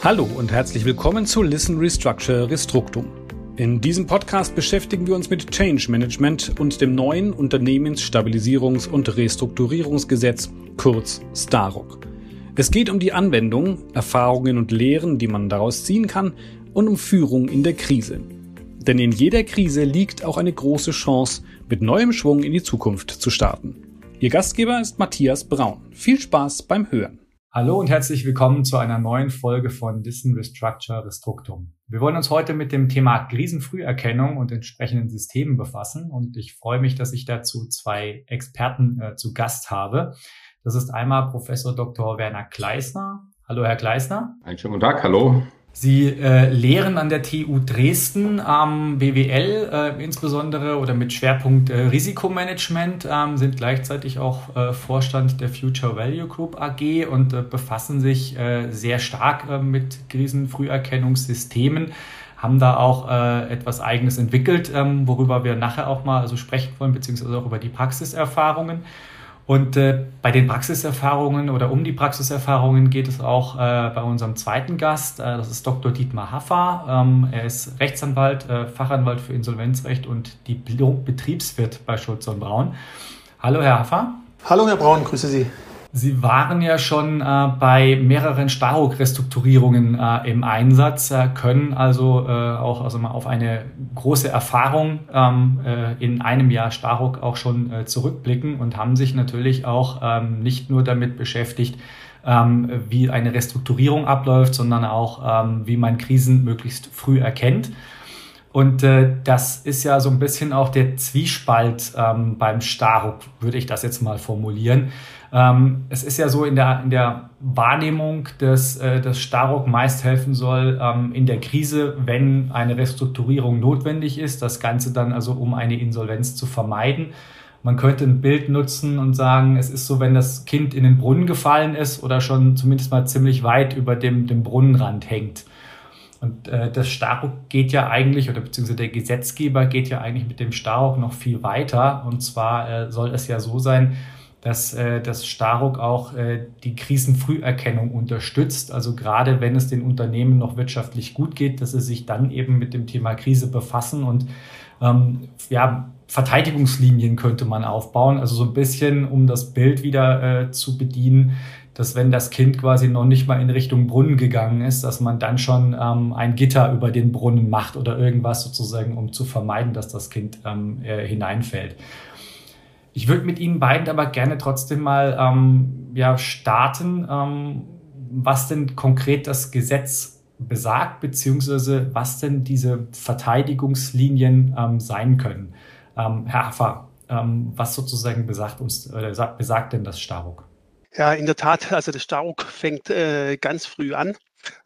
Hallo und herzlich willkommen zu Listen Restructure Restructum. In diesem Podcast beschäftigen wir uns mit Change Management und dem neuen Unternehmensstabilisierungs- und Restrukturierungsgesetz, kurz STAROC. Es geht um die Anwendung, Erfahrungen und Lehren, die man daraus ziehen kann, und um Führung in der Krise. Denn in jeder Krise liegt auch eine große Chance, mit neuem Schwung in die Zukunft zu starten. Ihr Gastgeber ist Matthias Braun. Viel Spaß beim Hören. Hallo und herzlich willkommen zu einer neuen Folge von Listen Restructure Restructum. Wir wollen uns heute mit dem Thema Krisenfrüherkennung und entsprechenden Systemen befassen und ich freue mich, dass ich dazu zwei Experten äh, zu Gast habe. Das ist einmal Professor Dr. Werner Gleisner. Hallo, Herr Gleisner. Einen schönen guten Tag, hallo. Sie äh, lehren an der TU Dresden am BWL äh, insbesondere oder mit Schwerpunkt äh, Risikomanagement, ähm, sind gleichzeitig auch äh, Vorstand der Future Value Group AG und äh, befassen sich äh, sehr stark äh, mit Krisenfrüherkennungssystemen haben da auch äh, etwas Eigenes entwickelt, ähm, worüber wir nachher auch mal also sprechen wollen, beziehungsweise auch über die Praxiserfahrungen. Und äh, bei den Praxiserfahrungen oder um die Praxiserfahrungen geht es auch äh, bei unserem zweiten Gast. Äh, das ist Dr. Dietmar Haffer. Ähm, er ist Rechtsanwalt, äh, Fachanwalt für Insolvenzrecht und Diplom-Betriebswirt bei Schulz und Braun. Hallo, Herr Haffer. Hallo, Herr Braun, grüße Sie. Sie waren ja schon äh, bei mehreren Staruk-Restrukturierungen äh, im Einsatz, äh, können also äh, auch also mal auf eine große Erfahrung ähm, äh, in einem Jahr Staruk auch schon äh, zurückblicken und haben sich natürlich auch ähm, nicht nur damit beschäftigt, ähm, wie eine Restrukturierung abläuft, sondern auch, ähm, wie man Krisen möglichst früh erkennt. Und äh, das ist ja so ein bisschen auch der Zwiespalt ähm, beim Staruk, würde ich das jetzt mal formulieren. Ähm, es ist ja so in der, in der Wahrnehmung, dass äh, das Staruk meist helfen soll ähm, in der Krise, wenn eine Restrukturierung notwendig ist. Das Ganze dann also, um eine Insolvenz zu vermeiden. Man könnte ein Bild nutzen und sagen, es ist so, wenn das Kind in den Brunnen gefallen ist oder schon zumindest mal ziemlich weit über dem, dem Brunnenrand hängt. Und äh, das Staruk geht ja eigentlich, oder beziehungsweise der Gesetzgeber geht ja eigentlich mit dem Staruk noch viel weiter. Und zwar äh, soll es ja so sein, dass äh, das Staruk auch äh, die Krisenfrüherkennung unterstützt. Also gerade wenn es den Unternehmen noch wirtschaftlich gut geht, dass sie sich dann eben mit dem Thema Krise befassen und ähm, ja, Verteidigungslinien könnte man aufbauen. Also so ein bisschen, um das Bild wieder äh, zu bedienen, dass wenn das Kind quasi noch nicht mal in Richtung Brunnen gegangen ist, dass man dann schon ähm, ein Gitter über den Brunnen macht oder irgendwas sozusagen, um zu vermeiden, dass das Kind ähm, äh, hineinfällt. Ich würde mit Ihnen beiden aber gerne trotzdem mal ähm, ja, starten, ähm, was denn konkret das Gesetz besagt, beziehungsweise was denn diese Verteidigungslinien ähm, sein können. Ähm, Herr Haffer, ähm, was sozusagen besagt uns, äh, besagt denn das Staruk? Ja, in der Tat, also das Staruk fängt äh, ganz früh an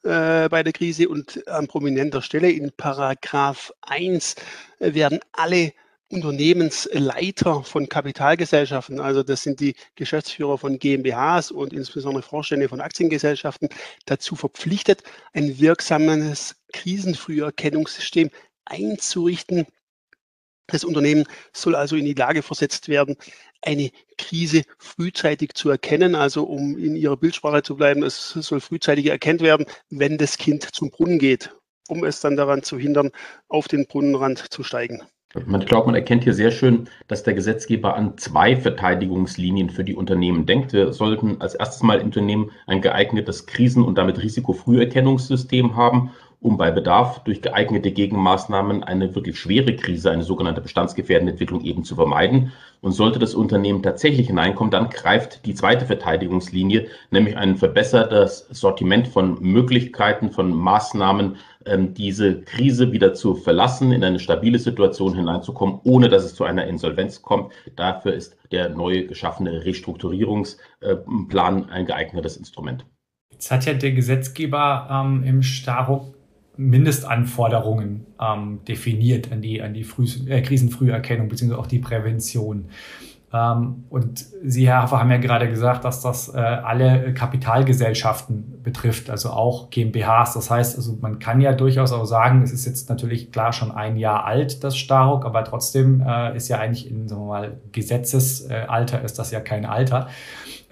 äh, bei der Krise und an prominenter Stelle in Paragraph 1 äh, werden alle Unternehmensleiter von Kapitalgesellschaften, also das sind die Geschäftsführer von GmbHs und insbesondere Vorstände von Aktiengesellschaften, dazu verpflichtet, ein wirksames Krisenfrüherkennungssystem einzurichten. Das Unternehmen soll also in die Lage versetzt werden, eine Krise frühzeitig zu erkennen. Also um in Ihrer Bildsprache zu bleiben, es soll frühzeitig erkannt werden, wenn das Kind zum Brunnen geht, um es dann daran zu hindern, auf den Brunnenrand zu steigen. Man glaubt, man erkennt hier sehr schön, dass der Gesetzgeber an zwei Verteidigungslinien für die Unternehmen denkt. Wir sollten als erstes mal Unternehmen ein geeignetes Krisen- und damit Risikofrüherkennungssystem haben um bei Bedarf durch geeignete Gegenmaßnahmen eine wirklich schwere Krise, eine sogenannte bestandsgefährdende Entwicklung eben zu vermeiden. Und sollte das Unternehmen tatsächlich hineinkommen, dann greift die zweite Verteidigungslinie, nämlich ein verbessertes Sortiment von Möglichkeiten, von Maßnahmen, ähm, diese Krise wieder zu verlassen, in eine stabile Situation hineinzukommen, ohne dass es zu einer Insolvenz kommt. Dafür ist der neu geschaffene Restrukturierungsplan ein geeignetes Instrument. Jetzt hat ja der Gesetzgeber ähm, im Staruk Mindestanforderungen ähm, definiert an die, an die Früh, äh, Krisenfrüherkennung beziehungsweise auch die Prävention. Ähm, und Sie, Herr Hafer, haben ja gerade gesagt, dass das äh, alle Kapitalgesellschaften betrifft, also auch GmbHs. Das heißt, also man kann ja durchaus auch sagen, es ist jetzt natürlich klar schon ein Jahr alt, das Staruk, aber trotzdem äh, ist ja eigentlich in, sagen wir mal, Gesetzesalter ist das ja kein Alter,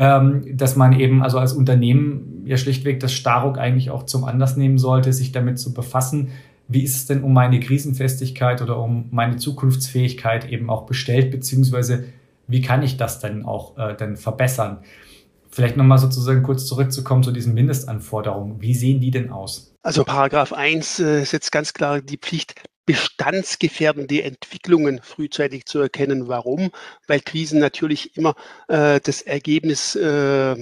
ähm, dass man eben also als Unternehmen ja schlichtweg das Staruk eigentlich auch zum Anlass nehmen sollte, sich damit zu befassen, wie ist es denn um meine Krisenfestigkeit oder um meine Zukunftsfähigkeit eben auch bestellt, beziehungsweise wie kann ich das denn auch äh, denn verbessern? Vielleicht nochmal sozusagen kurz zurückzukommen zu diesen Mindestanforderungen. Wie sehen die denn aus? Also Paragraph 1 äh, setzt ganz klar die Pflicht, bestandsgefährdende Entwicklungen frühzeitig zu erkennen. Warum? Weil Krisen natürlich immer äh, das Ergebnis äh,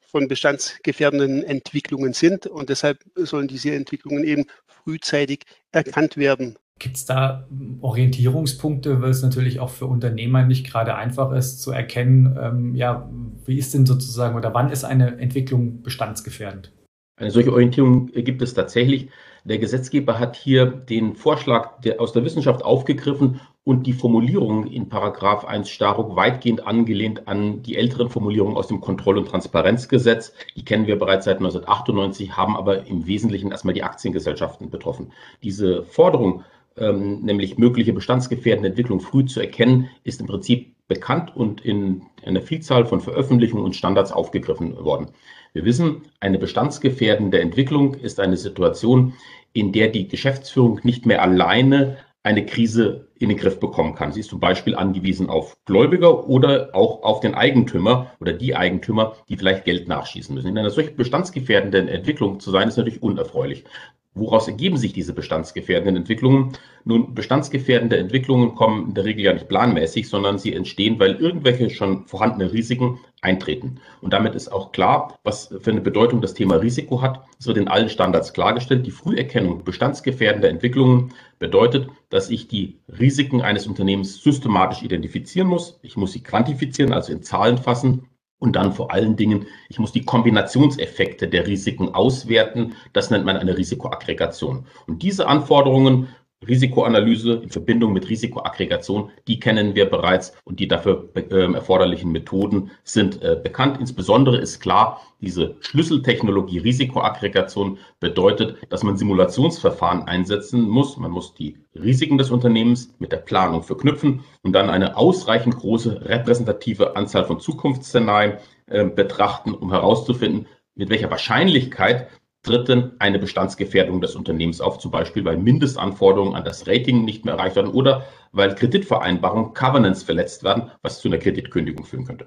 von bestandsgefährdenden Entwicklungen sind und deshalb sollen diese Entwicklungen eben frühzeitig erkannt werden. Gibt es da Orientierungspunkte, weil es natürlich auch für Unternehmer nicht gerade einfach ist zu erkennen, ähm, ja, wie ist denn sozusagen oder wann ist eine Entwicklung bestandsgefährdend? Eine solche Orientierung gibt es tatsächlich. Der Gesetzgeber hat hier den Vorschlag der, aus der Wissenschaft aufgegriffen und die Formulierung in Paragraph 1 Staruk weitgehend angelehnt an die älteren Formulierungen aus dem Kontroll- und Transparenzgesetz. Die kennen wir bereits seit 1998, haben aber im Wesentlichen erstmal die Aktiengesellschaften betroffen. Diese Forderung ähm, nämlich mögliche bestandsgefährdende Entwicklung früh zu erkennen, ist im Prinzip bekannt und in einer Vielzahl von Veröffentlichungen und Standards aufgegriffen worden. Wir wissen, eine bestandsgefährdende Entwicklung ist eine Situation, in der die Geschäftsführung nicht mehr alleine eine Krise in den Griff bekommen kann. Sie ist zum Beispiel angewiesen auf Gläubiger oder auch auf den Eigentümer oder die Eigentümer, die vielleicht Geld nachschießen müssen. In einer solch bestandsgefährdenden Entwicklung zu sein, ist natürlich unerfreulich. Woraus ergeben sich diese bestandsgefährdenden Entwicklungen? Nun, bestandsgefährdende Entwicklungen kommen in der Regel ja nicht planmäßig, sondern sie entstehen, weil irgendwelche schon vorhandene Risiken eintreten. Und damit ist auch klar, was für eine Bedeutung das Thema Risiko hat. Es wird in allen Standards klargestellt. Die Früherkennung bestandsgefährdender Entwicklungen bedeutet, dass ich die Risiken eines Unternehmens systematisch identifizieren muss. Ich muss sie quantifizieren, also in Zahlen fassen und dann vor allen Dingen, ich muss die Kombinationseffekte der Risiken auswerten. Das nennt man eine Risikoaggregation. Und diese Anforderungen Risikoanalyse in Verbindung mit Risikoaggregation, die kennen wir bereits und die dafür äh, erforderlichen Methoden sind äh, bekannt. Insbesondere ist klar, diese Schlüsseltechnologie Risikoaggregation bedeutet, dass man Simulationsverfahren einsetzen muss. Man muss die Risiken des Unternehmens mit der Planung verknüpfen und dann eine ausreichend große repräsentative Anzahl von Zukunftsszenarien äh, betrachten, um herauszufinden, mit welcher Wahrscheinlichkeit tritt denn eine Bestandsgefährdung des Unternehmens auf, zum Beispiel weil Mindestanforderungen an das Rating nicht mehr erreicht werden oder weil Kreditvereinbarungen, Covenants verletzt werden, was zu einer Kreditkündigung führen könnte.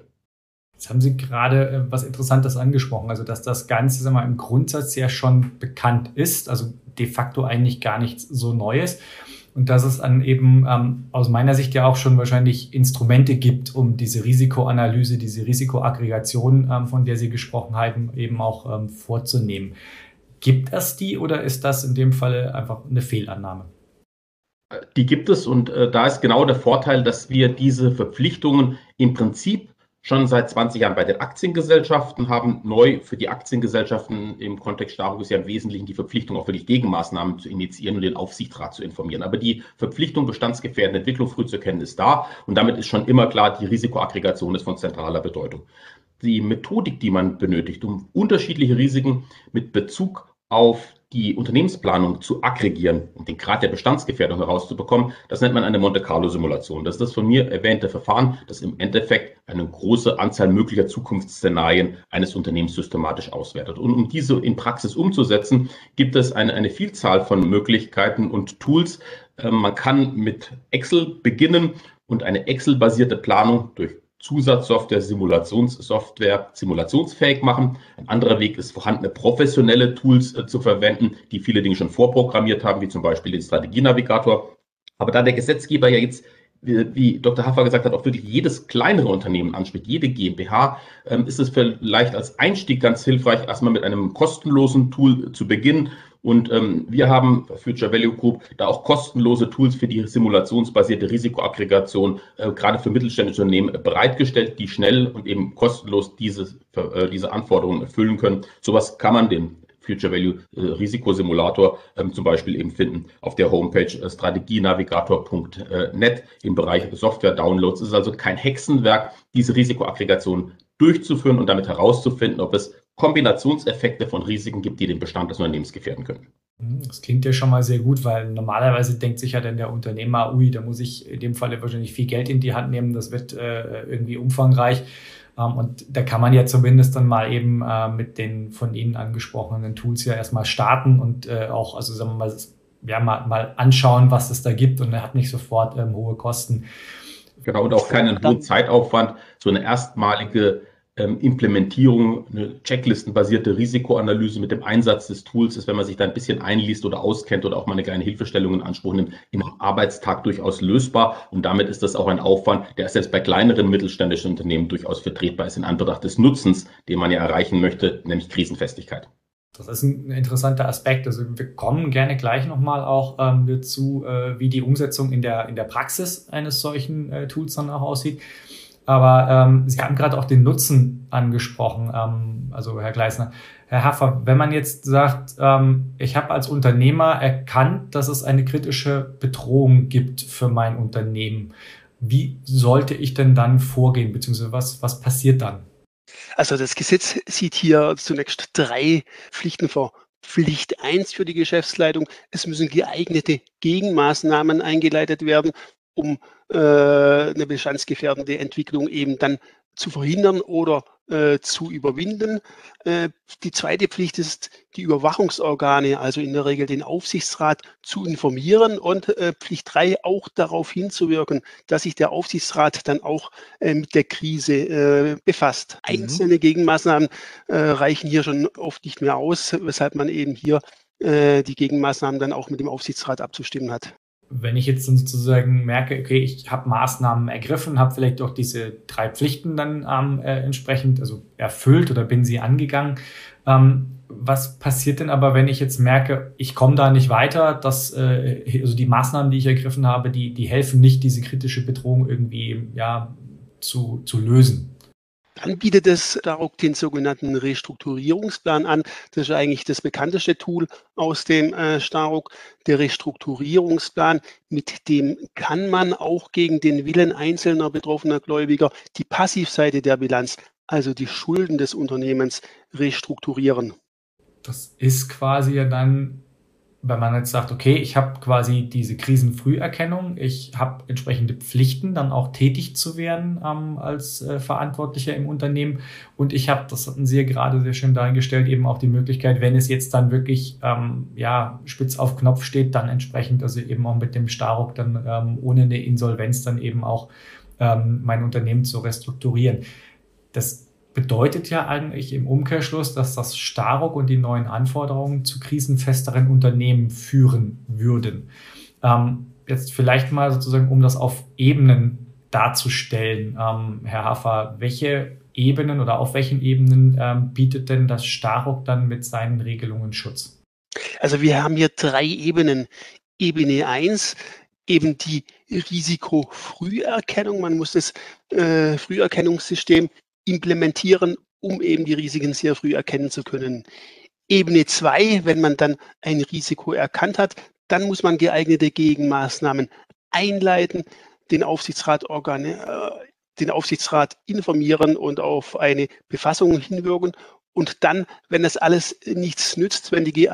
Jetzt haben Sie gerade äh, was Interessantes angesprochen, also dass das Ganze sagen wir, im Grundsatz ja schon bekannt ist, also de facto eigentlich gar nichts so Neues. Und dass es dann eben ähm, aus meiner Sicht ja auch schon wahrscheinlich Instrumente gibt, um diese Risikoanalyse, diese Risikoaggregation, ähm, von der Sie gesprochen haben, eben auch ähm, vorzunehmen. Gibt es die oder ist das in dem Fall einfach eine Fehlannahme? Die gibt es und äh, da ist genau der Vorteil, dass wir diese Verpflichtungen im Prinzip schon seit 20 Jahren bei den Aktiengesellschaften haben. Neu für die Aktiengesellschaften im Kontext Staruk ist ja im Wesentlichen die Verpflichtung, auch wirklich Gegenmaßnahmen zu initiieren und den Aufsichtsrat zu informieren. Aber die Verpflichtung, bestandsgefährdende Entwicklung früh zu erkennen, ist da und damit ist schon immer klar, die Risikoaggregation ist von zentraler Bedeutung. Die Methodik, die man benötigt, um unterschiedliche Risiken mit Bezug auf die Unternehmensplanung zu aggregieren und den Grad der Bestandsgefährdung herauszubekommen, das nennt man eine Monte Carlo Simulation. Das ist das von mir erwähnte Verfahren, das im Endeffekt eine große Anzahl möglicher Zukunftsszenarien eines Unternehmens systematisch auswertet. Und um diese in Praxis umzusetzen, gibt es eine, eine Vielzahl von Möglichkeiten und Tools. Ähm, man kann mit Excel beginnen und eine Excel-basierte Planung durch Zusatzsoftware, Simulationssoftware simulationsfähig machen. Ein anderer Weg ist, vorhandene professionelle Tools äh, zu verwenden, die viele Dinge schon vorprogrammiert haben, wie zum Beispiel den Strategienavigator. Aber da der Gesetzgeber ja jetzt wie Dr. Haffer gesagt hat, auch wirklich jedes kleinere Unternehmen anspricht, jede GmbH, ähm, ist es vielleicht als Einstieg ganz hilfreich, erstmal mit einem kostenlosen Tool zu beginnen. Und ähm, wir haben Future Value Group da auch kostenlose Tools für die simulationsbasierte Risikoaggregation äh, gerade für mittelständische Unternehmen bereitgestellt, die schnell und eben kostenlos diese, äh, diese Anforderungen erfüllen können. Sowas kann man den Future Value äh, Risikosimulator ähm, zum Beispiel eben finden auf der Homepage äh, strategienavigator.net im Bereich Software Downloads. Es ist also kein Hexenwerk, diese Risikoaggregation durchzuführen und damit herauszufinden, ob es Kombinationseffekte von Risiken gibt, die den Bestand des Unternehmens gefährden können. Hm, das klingt ja schon mal sehr gut, weil normalerweise denkt sich ja dann der Unternehmer, ui, da muss ich in dem Falle wahrscheinlich viel Geld in die Hand nehmen, das wird äh, irgendwie umfangreich. Ähm, und da kann man ja zumindest dann mal eben äh, mit den von Ihnen angesprochenen Tools ja erstmal starten und äh, auch, also sagen wir mal, ja, mal, mal anschauen, was es da gibt und er hat nicht sofort ähm, hohe Kosten. Genau, und auch keinen hohen Zeitaufwand, so eine erstmalige ähm, Implementierung, eine checklistenbasierte Risikoanalyse mit dem Einsatz des Tools ist, wenn man sich da ein bisschen einliest oder auskennt oder auch mal eine kleine Hilfestellung in Anspruch nimmt, im Arbeitstag durchaus lösbar. Und damit ist das auch ein Aufwand, der selbst bei kleineren mittelständischen Unternehmen durchaus vertretbar ist in Anbetracht des Nutzens, den man ja erreichen möchte, nämlich Krisenfestigkeit. Das ist ein interessanter Aspekt. Also wir kommen gerne gleich nochmal auch ähm, dazu, äh, wie die Umsetzung in der, in der Praxis eines solchen äh, Tools dann auch aussieht. Aber ähm, Sie haben gerade auch den Nutzen angesprochen, ähm, also Herr Gleisner. Herr Haffer, wenn man jetzt sagt, ähm, ich habe als Unternehmer erkannt, dass es eine kritische Bedrohung gibt für mein Unternehmen, wie sollte ich denn dann vorgehen, beziehungsweise was, was passiert dann? Also das Gesetz sieht hier zunächst drei Pflichten vor. Pflicht eins für die Geschäftsleitung. Es müssen geeignete Gegenmaßnahmen eingeleitet werden, um äh, eine bestandsgefährdende Entwicklung eben dann zu verhindern oder äh, zu überwinden. Äh, die zweite Pflicht ist, die Überwachungsorgane, also in der Regel den Aufsichtsrat, zu informieren und äh, Pflicht drei auch darauf hinzuwirken, dass sich der Aufsichtsrat dann auch äh, mit der Krise äh, befasst. Mhm. Einzelne Gegenmaßnahmen reichen hier schon oft nicht mehr aus, weshalb man eben hier die Gegenmaßnahmen dann auch mit dem Aufsichtsrat abzustimmen hat wenn ich jetzt dann sozusagen merke, okay, ich habe Maßnahmen ergriffen, habe vielleicht auch diese drei Pflichten dann ähm, äh, entsprechend also erfüllt oder bin sie angegangen. Ähm, was passiert denn aber, wenn ich jetzt merke, ich komme da nicht weiter, dass äh, also die Maßnahmen, die ich ergriffen habe, die, die helfen nicht, diese kritische Bedrohung irgendwie ja, zu, zu lösen? Dann bietet es Darok den sogenannten Restrukturierungsplan an. Das ist eigentlich das bekannteste Tool aus dem äh. Der Restrukturierungsplan, mit dem kann man auch gegen den Willen einzelner betroffener Gläubiger die Passivseite der Bilanz, also die Schulden des Unternehmens, restrukturieren. Das ist quasi ja dann wenn man jetzt sagt, okay, ich habe quasi diese Krisenfrüherkennung, ich habe entsprechende Pflichten, dann auch tätig zu werden ähm, als äh, Verantwortlicher im Unternehmen und ich habe, das hatten Sie ja gerade sehr schön dargestellt, eben auch die Möglichkeit, wenn es jetzt dann wirklich ähm, ja spitz auf Knopf steht, dann entsprechend, also eben auch mit dem Staruk dann ähm, ohne eine Insolvenz dann eben auch ähm, mein Unternehmen zu restrukturieren. Das bedeutet ja eigentlich im Umkehrschluss, dass das Staruk und die neuen Anforderungen zu krisenfesteren Unternehmen führen würden. Ähm, jetzt vielleicht mal sozusagen, um das auf Ebenen darzustellen, ähm, Herr Hafer, welche Ebenen oder auf welchen Ebenen ähm, bietet denn das Staruk dann mit seinen Regelungen Schutz? Also wir haben hier drei Ebenen. Ebene 1, eben die Risikofrüherkennung. Man muss das äh, Früherkennungssystem implementieren, um eben die Risiken sehr früh erkennen zu können. Ebene zwei, wenn man dann ein Risiko erkannt hat, dann muss man geeignete Gegenmaßnahmen einleiten, den Aufsichtsrat, äh, den Aufsichtsrat informieren und auf eine Befassung hinwirken. Und dann, wenn das alles nichts nützt, wenn die,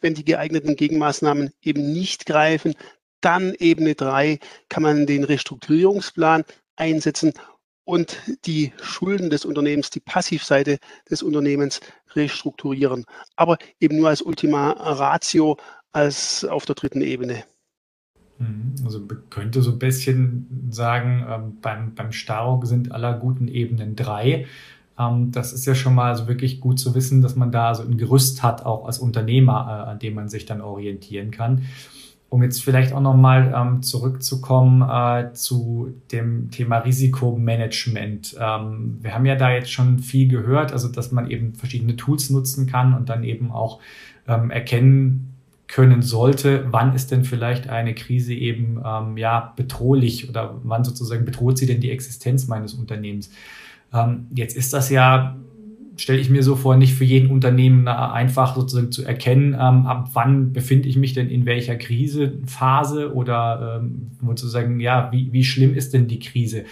wenn die geeigneten Gegenmaßnahmen eben nicht greifen, dann Ebene drei kann man den Restrukturierungsplan einsetzen und die Schulden des Unternehmens, die Passivseite des Unternehmens restrukturieren. Aber eben nur als Ultima Ratio, als auf der dritten Ebene. Mhm. Also man könnte so ein bisschen sagen, ähm, beim, beim Staruk sind aller guten Ebenen drei. Ähm, das ist ja schon mal so wirklich gut zu wissen, dass man da so ein Gerüst hat, auch als Unternehmer, äh, an dem man sich dann orientieren kann um jetzt vielleicht auch nochmal ähm, zurückzukommen äh, zu dem Thema Risikomanagement. Ähm, wir haben ja da jetzt schon viel gehört, also dass man eben verschiedene Tools nutzen kann und dann eben auch ähm, erkennen können sollte, wann ist denn vielleicht eine Krise eben ähm, ja bedrohlich oder wann sozusagen bedroht sie denn die Existenz meines Unternehmens. Ähm, jetzt ist das ja stelle ich mir so vor, nicht für jeden Unternehmen einfach sozusagen zu erkennen, ähm, ab wann befinde ich mich denn in welcher Krisephase oder ähm, sozusagen, ja, wie, wie schlimm ist denn die Krise?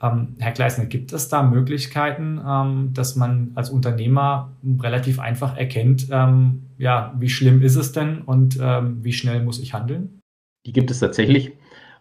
Ähm, Herr Gleisner, gibt es da Möglichkeiten, ähm, dass man als Unternehmer relativ einfach erkennt, ähm, ja, wie schlimm ist es denn und ähm, wie schnell muss ich handeln? Die gibt es tatsächlich.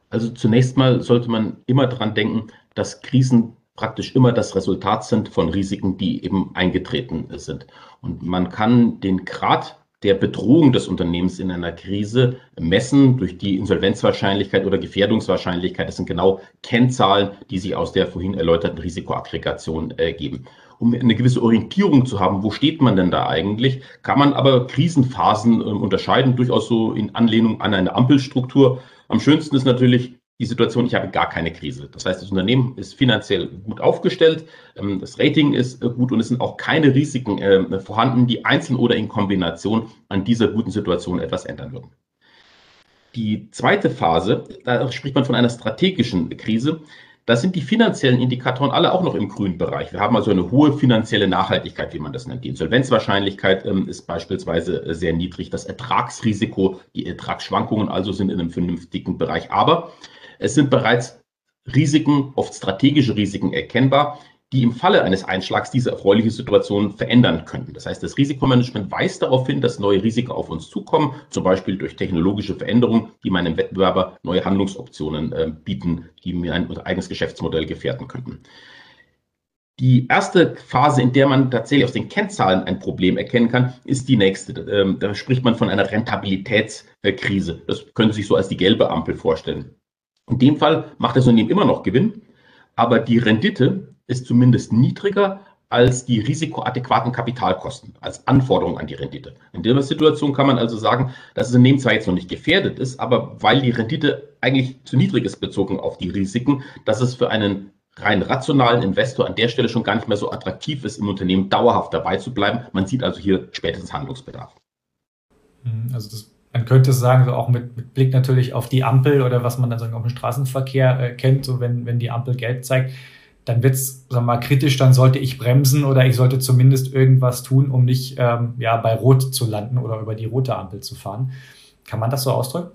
Also zunächst mal sollte man immer daran denken, dass Krisen praktisch immer das Resultat sind von Risiken, die eben eingetreten sind. Und man kann den Grad der Bedrohung des Unternehmens in einer Krise messen durch die Insolvenzwahrscheinlichkeit oder Gefährdungswahrscheinlichkeit. Das sind genau Kennzahlen, die sich aus der vorhin erläuterten Risikoaggregation ergeben. Um eine gewisse Orientierung zu haben, wo steht man denn da eigentlich, kann man aber Krisenphasen äh, unterscheiden, durchaus so in Anlehnung an eine Ampelstruktur. Am schönsten ist natürlich die Situation, ich habe gar keine Krise. Das heißt, das Unternehmen ist finanziell gut aufgestellt, ähm, das Rating ist äh, gut und es sind auch keine Risiken äh, vorhanden, die einzeln oder in Kombination an dieser guten Situation etwas ändern würden. Die zweite Phase, da spricht man von einer strategischen Krise. Da sind die finanziellen Indikatoren alle auch noch im grünen Bereich. Wir haben also eine hohe finanzielle Nachhaltigkeit, wie man das nennt. Die Insolvenzwahrscheinlichkeit ähm, ist beispielsweise äh, sehr niedrig. Das Ertragsrisiko, die Ertragsschwankungen also sind in einem vernünftigen Bereich. Aber es sind bereits Risiken, oft strategische Risiken erkennbar, die im Falle eines Einschlags diese erfreuliche Situation verändern könnten. Das heißt, das Risikomanagement weist darauf hin, dass neue Risiken auf uns zukommen, zum Beispiel durch technologische Veränderungen, die meinem Wettbewerber neue Handlungsoptionen äh, bieten, die mir ein eigenes Geschäftsmodell gefährden könnten. Die erste Phase, in der man tatsächlich aus den Kennzahlen ein Problem erkennen kann, ist die nächste. Ähm, da spricht man von einer Rentabilitätskrise. Das können Sie sich so als die gelbe Ampel vorstellen. In dem Fall macht das Unternehmen immer noch Gewinn, aber die Rendite ist zumindest niedriger als die risikoadäquaten Kapitalkosten, als Anforderung an die Rendite. In der Situation kann man also sagen, dass das Unternehmen zwar jetzt noch nicht gefährdet ist, aber weil die Rendite eigentlich zu niedrig ist bezogen auf die Risiken, dass es für einen rein rationalen Investor an der Stelle schon gar nicht mehr so attraktiv ist, im Unternehmen dauerhaft dabei zu bleiben. Man sieht also hier spätestens Handlungsbedarf. Also das man könnte sagen, so auch mit, mit, Blick natürlich auf die Ampel oder was man dann so auf dem Straßenverkehr äh, kennt, so wenn, wenn die Ampel gelb zeigt, dann wird es, sagen wir mal, kritisch, dann sollte ich bremsen oder ich sollte zumindest irgendwas tun, um nicht ähm, ja, bei Rot zu landen oder über die rote Ampel zu fahren. Kann man das so ausdrücken?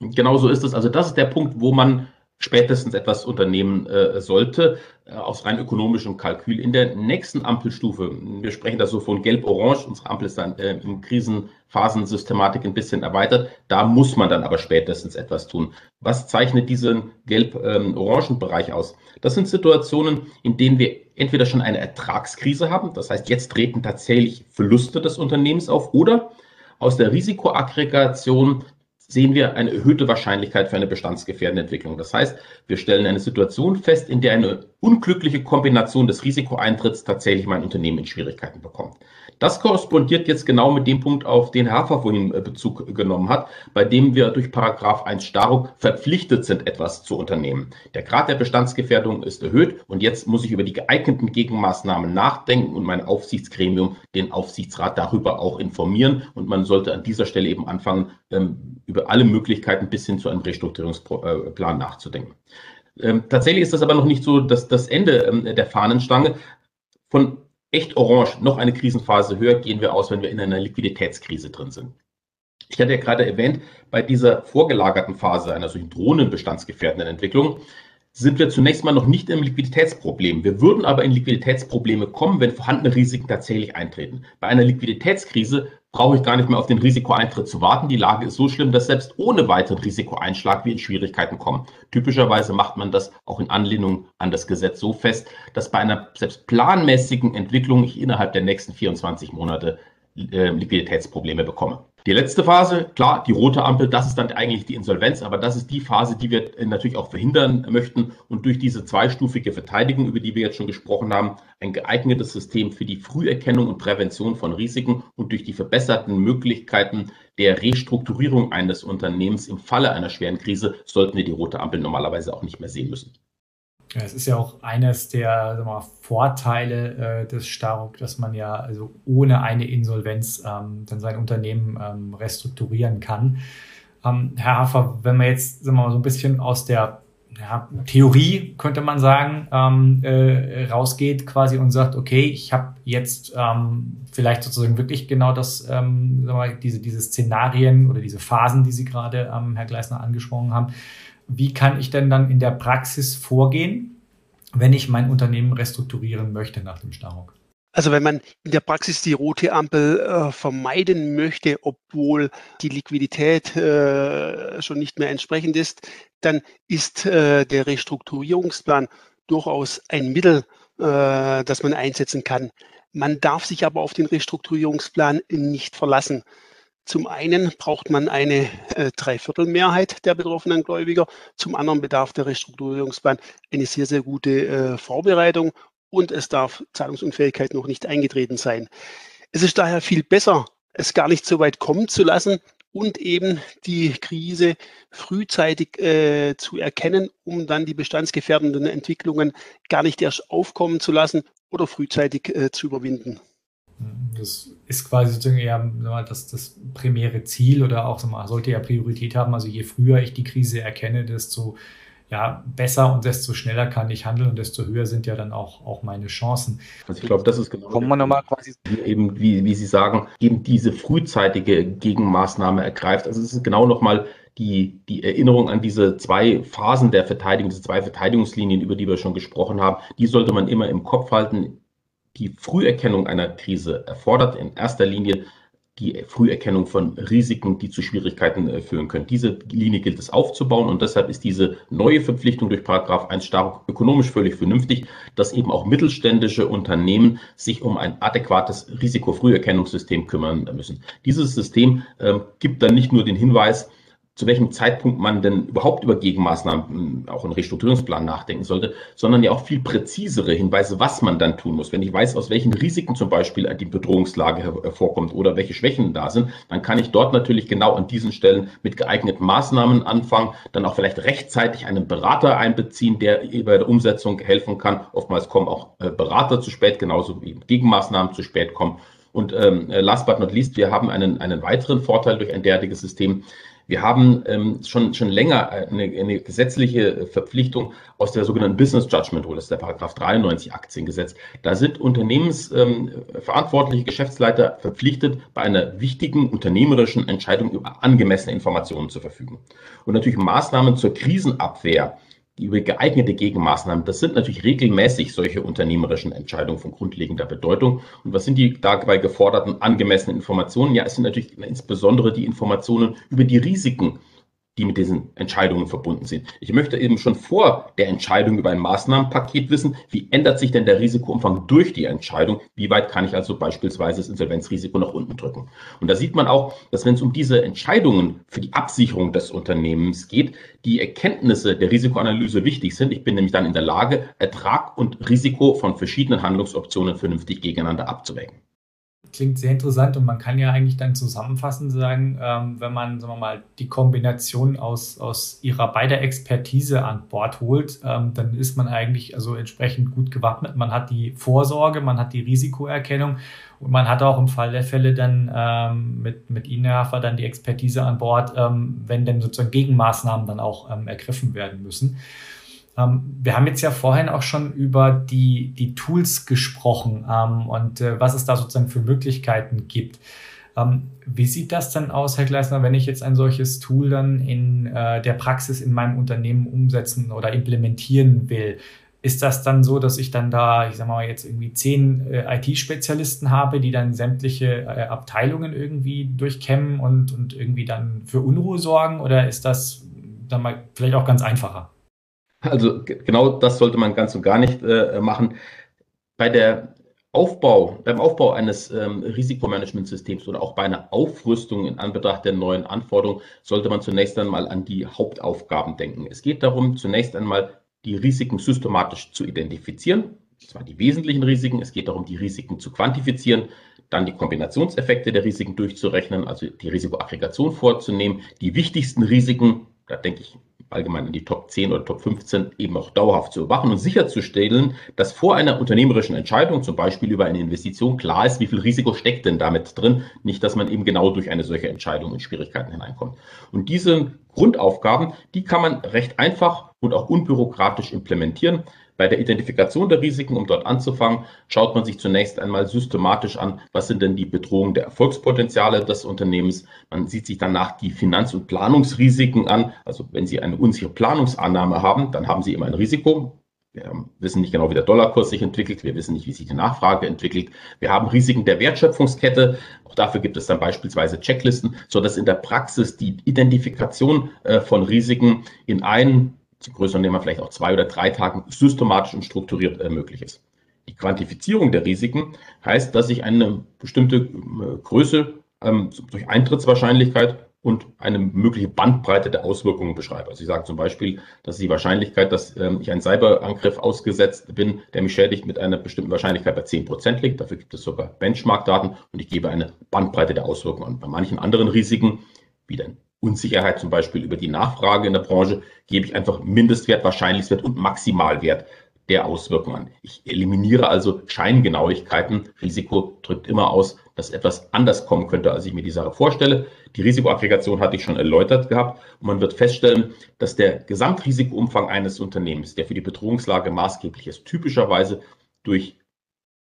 Genau so ist es. Also das ist der Punkt, wo man spätestens etwas unternehmen äh, sollte, äh, aus rein ökonomischem Kalkül. In der nächsten Ampelstufe, wir sprechen da so von Gelb-Orange, unsere Ampel ist dann äh, in Krisenphasensystematik ein bisschen erweitert, da muss man dann aber spätestens etwas tun. Was zeichnet diesen gelb-orangen Bereich aus? Das sind Situationen, in denen wir entweder schon eine Ertragskrise haben, das heißt, jetzt treten tatsächlich Verluste des Unternehmens auf, oder aus der Risikoaggregation sehen wir eine erhöhte Wahrscheinlichkeit für eine bestandsgefährdende Entwicklung. Das heißt, wir stellen eine Situation fest, in der eine unglückliche Kombination des Risikoeintritts tatsächlich mein Unternehmen in Schwierigkeiten bekommt. Das korrespondiert jetzt genau mit dem Punkt, auf den Herr Hafer vorhin äh, Bezug genommen hat, bei dem wir durch Paragraph 1 Staruk verpflichtet sind, etwas zu unternehmen. Der Grad der Bestandsgefährdung ist erhöht und jetzt muss ich über die geeigneten Gegenmaßnahmen nachdenken und mein Aufsichtsgremium, den Aufsichtsrat darüber auch informieren. Und man sollte an dieser Stelle eben anfangen, ähm, über alle Möglichkeiten bis hin zu einem Restrukturierungsplan nachzudenken. Ähm, tatsächlich ist das aber noch nicht so dass das Ende ähm, der Fahnenstange. Von echt orange noch eine Krisenphase höher gehen wir aus, wenn wir in einer Liquiditätskrise drin sind. Ich hatte ja gerade erwähnt, bei dieser vorgelagerten Phase einer solchen drohnenbestandsgefährdenden Entwicklung sind wir zunächst mal noch nicht im Liquiditätsproblem. Wir würden aber in Liquiditätsprobleme kommen, wenn vorhandene Risiken tatsächlich eintreten. Bei einer Liquiditätskrise brauche ich gar nicht mehr auf den Risikoeintritt zu warten. Die Lage ist so schlimm, dass selbst ohne weiteren Risikoeinschlag wir in Schwierigkeiten kommen. Typischerweise macht man das auch in Anlehnung an das Gesetz so fest, dass bei einer selbst planmäßigen Entwicklung ich innerhalb der nächsten 24 Monate äh, Liquiditätsprobleme bekomme. Die letzte Phase, klar, die rote Ampel, das ist dann eigentlich die Insolvenz, aber das ist die Phase, die wir natürlich auch verhindern möchten und durch diese zweistufige Verteidigung, über die wir jetzt schon gesprochen haben, ein geeignetes System für die Früherkennung und Prävention von Risiken und durch die verbesserten Möglichkeiten der Restrukturierung eines Unternehmens im Falle einer schweren Krise sollten wir die rote Ampel normalerweise auch nicht mehr sehen müssen. Ja, es ist ja auch eines der mal, Vorteile äh, des Staruk, dass man ja also ohne eine Insolvenz ähm, dann sein Unternehmen ähm, restrukturieren kann. Ähm, Herr Hafer, wenn wir jetzt sagen wir mal, so ein bisschen aus der ja, Theorie, könnte man sagen, ähm, äh, rausgeht quasi und sagt, okay, ich habe jetzt ähm, vielleicht sozusagen wirklich genau das, ähm, mal, diese, diese Szenarien oder diese Phasen, die Sie gerade, ähm, Herr Gleisner, angesprochen haben. Wie kann ich denn dann in der Praxis vorgehen, wenn ich mein Unternehmen restrukturieren möchte nach dem Starruck? Also wenn man in der Praxis die rote Ampel äh, vermeiden möchte, obwohl die Liquidität äh, schon nicht mehr entsprechend ist, dann ist äh, der Restrukturierungsplan durchaus ein Mittel, äh, das man einsetzen kann. Man darf sich aber auf den Restrukturierungsplan nicht verlassen. Zum einen braucht man eine äh, Dreiviertelmehrheit der betroffenen Gläubiger. Zum anderen bedarf der Restrukturierungsplan eine sehr, sehr gute äh, Vorbereitung und es darf Zahlungsunfähigkeit noch nicht eingetreten sein. Es ist daher viel besser, es gar nicht so weit kommen zu lassen und eben die Krise frühzeitig äh, zu erkennen, um dann die bestandsgefährdenden Entwicklungen gar nicht erst aufkommen zu lassen oder frühzeitig äh, zu überwinden. Das ist quasi sozusagen eher das, das primäre Ziel oder auch sollte ja Priorität haben. Also je früher ich die Krise erkenne, desto ja, besser und desto schneller kann ich handeln und desto höher sind ja dann auch, auch meine Chancen. Also ich glaube, das ist genau. Kommen wir nochmal quasi. Eben, wie, wie Sie sagen, eben diese frühzeitige Gegenmaßnahme ergreift. Also es ist genau nochmal die, die Erinnerung an diese zwei Phasen der Verteidigung, diese zwei Verteidigungslinien, über die wir schon gesprochen haben, die sollte man immer im Kopf halten. Die Früherkennung einer Krise erfordert in erster Linie die Früherkennung von Risiken, die zu Schwierigkeiten äh, führen können. Diese Linie gilt es aufzubauen und deshalb ist diese neue Verpflichtung durch Paragraph 1 stark ökonomisch völlig vernünftig, dass eben auch mittelständische Unternehmen sich um ein adäquates Risikofrüherkennungssystem kümmern müssen. Dieses System äh, gibt dann nicht nur den Hinweis, zu welchem Zeitpunkt man denn überhaupt über Gegenmaßnahmen, hm, auch einen Restrukturierungsplan nachdenken sollte, sondern ja auch viel präzisere Hinweise, was man dann tun muss. Wenn ich weiß, aus welchen Risiken zum Beispiel die Bedrohungslage hervorkommt oder welche Schwächen da sind, dann kann ich dort natürlich genau an diesen Stellen mit geeigneten Maßnahmen anfangen, dann auch vielleicht rechtzeitig einen Berater einbeziehen, der bei der Umsetzung helfen kann. Oftmals kommen auch äh, Berater zu spät, genauso wie Gegenmaßnahmen zu spät kommen. Und ähm, last but not least, wir haben einen, einen weiteren Vorteil durch ein derartiges System. Wir haben ähm, schon, schon länger eine, eine gesetzliche Verpflichtung aus der sogenannten Business Judgment Rule, das ist der Paragraph 93 Aktiengesetz. Da sind unternehmensverantwortliche ähm, Geschäftsleiter verpflichtet, bei einer wichtigen unternehmerischen Entscheidung über angemessene Informationen zu verfügen. Und natürlich Maßnahmen zur Krisenabwehr über geeignete Gegenmaßnahmen, das sind natürlich regelmäßig solche unternehmerischen Entscheidungen von grundlegender Bedeutung. Und was sind die dabei geforderten angemessenen Informationen? Ja, es sind natürlich insbesondere die Informationen über die Risiken, die mit diesen Entscheidungen verbunden sind. Ich möchte eben schon vor der Entscheidung über ein Maßnahmenpaket wissen, wie ändert sich denn der Risikoumfang durch die Entscheidung? Wie weit kann ich also beispielsweise das Insolvenzrisiko nach unten drücken? Und da sieht man auch, dass wenn es um diese Entscheidungen für die Absicherung des Unternehmens geht, die Erkenntnisse der Risikoanalyse wichtig sind. Ich bin nämlich dann in der Lage, Ertrag und Risiko von verschiedenen Handlungsoptionen vernünftig gegeneinander abzuwägen klingt sehr interessant und man kann ja eigentlich dann zusammenfassend sagen, ähm, wenn man, sagen wir mal, die Kombination aus, aus ihrer beider Expertise an Bord holt, ähm, dann ist man eigentlich also entsprechend gut gewappnet. Man hat die Vorsorge, man hat die Risikoerkennung und man hat auch im Fall der Fälle dann ähm, mit, mit Haffer, dann die Expertise an Bord, ähm, wenn denn sozusagen Gegenmaßnahmen dann auch ähm, ergriffen werden müssen. Ähm, wir haben jetzt ja vorhin auch schon über die, die Tools gesprochen ähm, und äh, was es da sozusagen für Möglichkeiten gibt. Ähm, wie sieht das dann aus, Herr Gleisner, wenn ich jetzt ein solches Tool dann in äh, der Praxis in meinem Unternehmen umsetzen oder implementieren will? Ist das dann so, dass ich dann da, ich sag mal, jetzt irgendwie zehn äh, IT-Spezialisten habe, die dann sämtliche äh, Abteilungen irgendwie durchkämmen und, und irgendwie dann für Unruhe sorgen? Oder ist das dann mal vielleicht auch ganz einfacher? Also genau das sollte man ganz und gar nicht äh, machen. Bei der Aufbau, beim Aufbau eines ähm, Risikomanagementsystems oder auch bei einer Aufrüstung in Anbetracht der neuen Anforderungen sollte man zunächst einmal an die Hauptaufgaben denken. Es geht darum, zunächst einmal die Risiken systematisch zu identifizieren, zwar die wesentlichen Risiken, es geht darum, die Risiken zu quantifizieren, dann die Kombinationseffekte der Risiken durchzurechnen, also die Risikoaggregation vorzunehmen, die wichtigsten Risiken, da denke ich allgemein in die Top 10 oder Top 15 eben auch dauerhaft zu überwachen und sicherzustellen, dass vor einer unternehmerischen Entscheidung, zum Beispiel über eine Investition, klar ist, wie viel Risiko steckt denn damit drin. Nicht, dass man eben genau durch eine solche Entscheidung in Schwierigkeiten hineinkommt. Und diese Grundaufgaben, die kann man recht einfach und auch unbürokratisch implementieren. Bei der Identifikation der Risiken, um dort anzufangen, schaut man sich zunächst einmal systematisch an, was sind denn die Bedrohungen der Erfolgspotenziale des Unternehmens. Man sieht sich danach die Finanz- und Planungsrisiken an. Also wenn Sie eine unsichere Planungsannahme haben, dann haben Sie immer ein Risiko. Wir wissen nicht genau, wie der Dollarkurs sich entwickelt. Wir wissen nicht, wie sich die Nachfrage entwickelt. Wir haben Risiken der Wertschöpfungskette. Auch dafür gibt es dann beispielsweise Checklisten, sodass in der Praxis die Identifikation äh, von Risiken in einen zu größeren Unternehmen vielleicht auch zwei oder drei Tagen systematisch und strukturiert äh, möglich ist. Die Quantifizierung der Risiken heißt, dass ich eine bestimmte äh, Größe ähm, durch Eintrittswahrscheinlichkeit und eine mögliche Bandbreite der Auswirkungen beschreibe. Also ich sage zum Beispiel, dass die Wahrscheinlichkeit, dass ähm, ich einen Cyberangriff ausgesetzt bin, der mich schädigt, mit einer bestimmten Wahrscheinlichkeit bei 10% liegt. Dafür gibt es sogar Benchmark-Daten und ich gebe eine Bandbreite der Auswirkungen an. Bei manchen anderen Risiken, wie denn Unsicherheit zum Beispiel über die Nachfrage in der Branche, gebe ich einfach Mindestwert, Wahrscheinlichkeitswert und Maximalwert der Auswirkungen an. Ich eliminiere also Scheingenauigkeiten. Risiko drückt immer aus, dass etwas anders kommen könnte, als ich mir die Sache vorstelle. Die Risikoaggregation hatte ich schon erläutert gehabt und man wird feststellen, dass der Gesamtrisikoumfang eines Unternehmens, der für die Bedrohungslage maßgeblich ist, typischerweise durch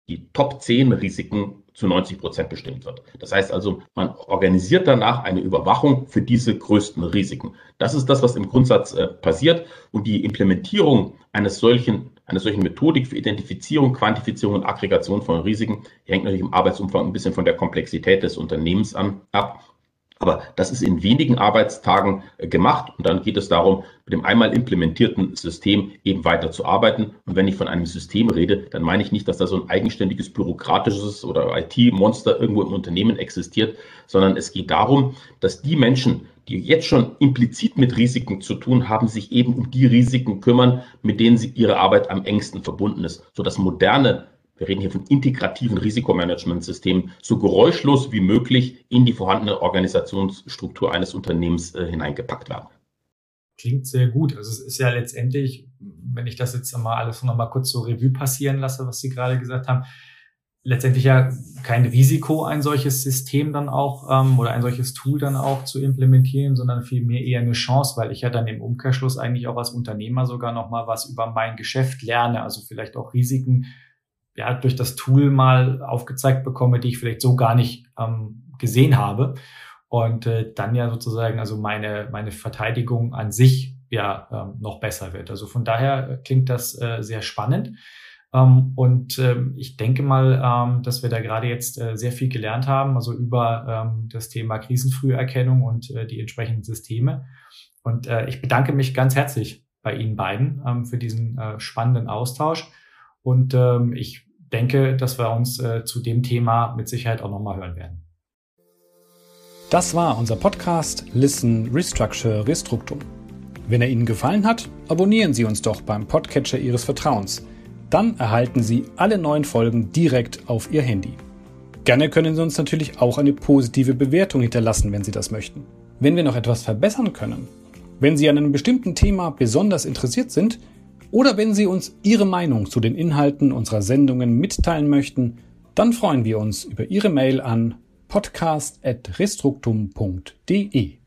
die Top 10 Risiken zu 90 Prozent bestimmt wird. Das heißt also, man organisiert danach eine Überwachung für diese größten Risiken. Das ist das, was im Grundsatz äh, passiert und die Implementierung eines solchen, einer solchen Methodik für Identifizierung, Quantifizierung und Aggregation von Risiken hängt natürlich im Arbeitsumfang ein bisschen von der Komplexität des Unternehmens an, ab. Aber das ist in wenigen Arbeitstagen äh, gemacht und dann geht es darum, mit dem einmal implementierten System eben weiter zu arbeiten. Und wenn ich von einem System rede, dann meine ich nicht, dass da so ein eigenständiges bürokratisches oder IT-Monster irgendwo im Unternehmen existiert, sondern es geht darum, dass die Menschen, die jetzt schon implizit mit Risiken zu tun haben, sich eben um die Risiken kümmern, mit denen sie ihre Arbeit am engsten verbunden ist, sodass moderne wir reden hier von integrativen Risikomanagementsystemen, so geräuschlos wie möglich in die vorhandene Organisationsstruktur eines Unternehmens äh, hineingepackt werden. Klingt sehr gut. Also es ist ja letztendlich, wenn ich das jetzt mal alles noch mal kurz so Revue passieren lasse, was Sie gerade gesagt haben, letztendlich ja kein Risiko, ein solches System dann auch ähm, oder ein solches Tool dann auch zu implementieren, sondern vielmehr eher eine Chance, weil ich ja dann im Umkehrschluss eigentlich auch als Unternehmer sogar noch mal was über mein Geschäft lerne, also vielleicht auch Risiken ja, durch das Tool mal aufgezeigt bekomme, die ich vielleicht so gar nicht ähm, gesehen habe. Und äh, dann ja sozusagen also meine, meine Verteidigung an sich ja ähm, noch besser wird. Also von daher klingt das äh, sehr spannend. Ähm, und ähm, ich denke mal, ähm, dass wir da gerade jetzt äh, sehr viel gelernt haben, also über ähm, das Thema Krisenfrüherkennung und äh, die entsprechenden Systeme. Und äh, ich bedanke mich ganz herzlich bei Ihnen beiden ähm, für diesen äh, spannenden Austausch. Und ähm, ich denke, dass wir uns äh, zu dem Thema mit Sicherheit auch nochmal hören werden. Das war unser Podcast Listen, Restructure, Restruktum. Wenn er Ihnen gefallen hat, abonnieren Sie uns doch beim Podcatcher Ihres Vertrauens. Dann erhalten Sie alle neuen Folgen direkt auf Ihr Handy. Gerne können Sie uns natürlich auch eine positive Bewertung hinterlassen, wenn Sie das möchten. Wenn wir noch etwas verbessern können, wenn Sie an einem bestimmten Thema besonders interessiert sind, oder wenn Sie uns Ihre Meinung zu den Inhalten unserer Sendungen mitteilen möchten, dann freuen wir uns über Ihre Mail an podcast.restruktum.de.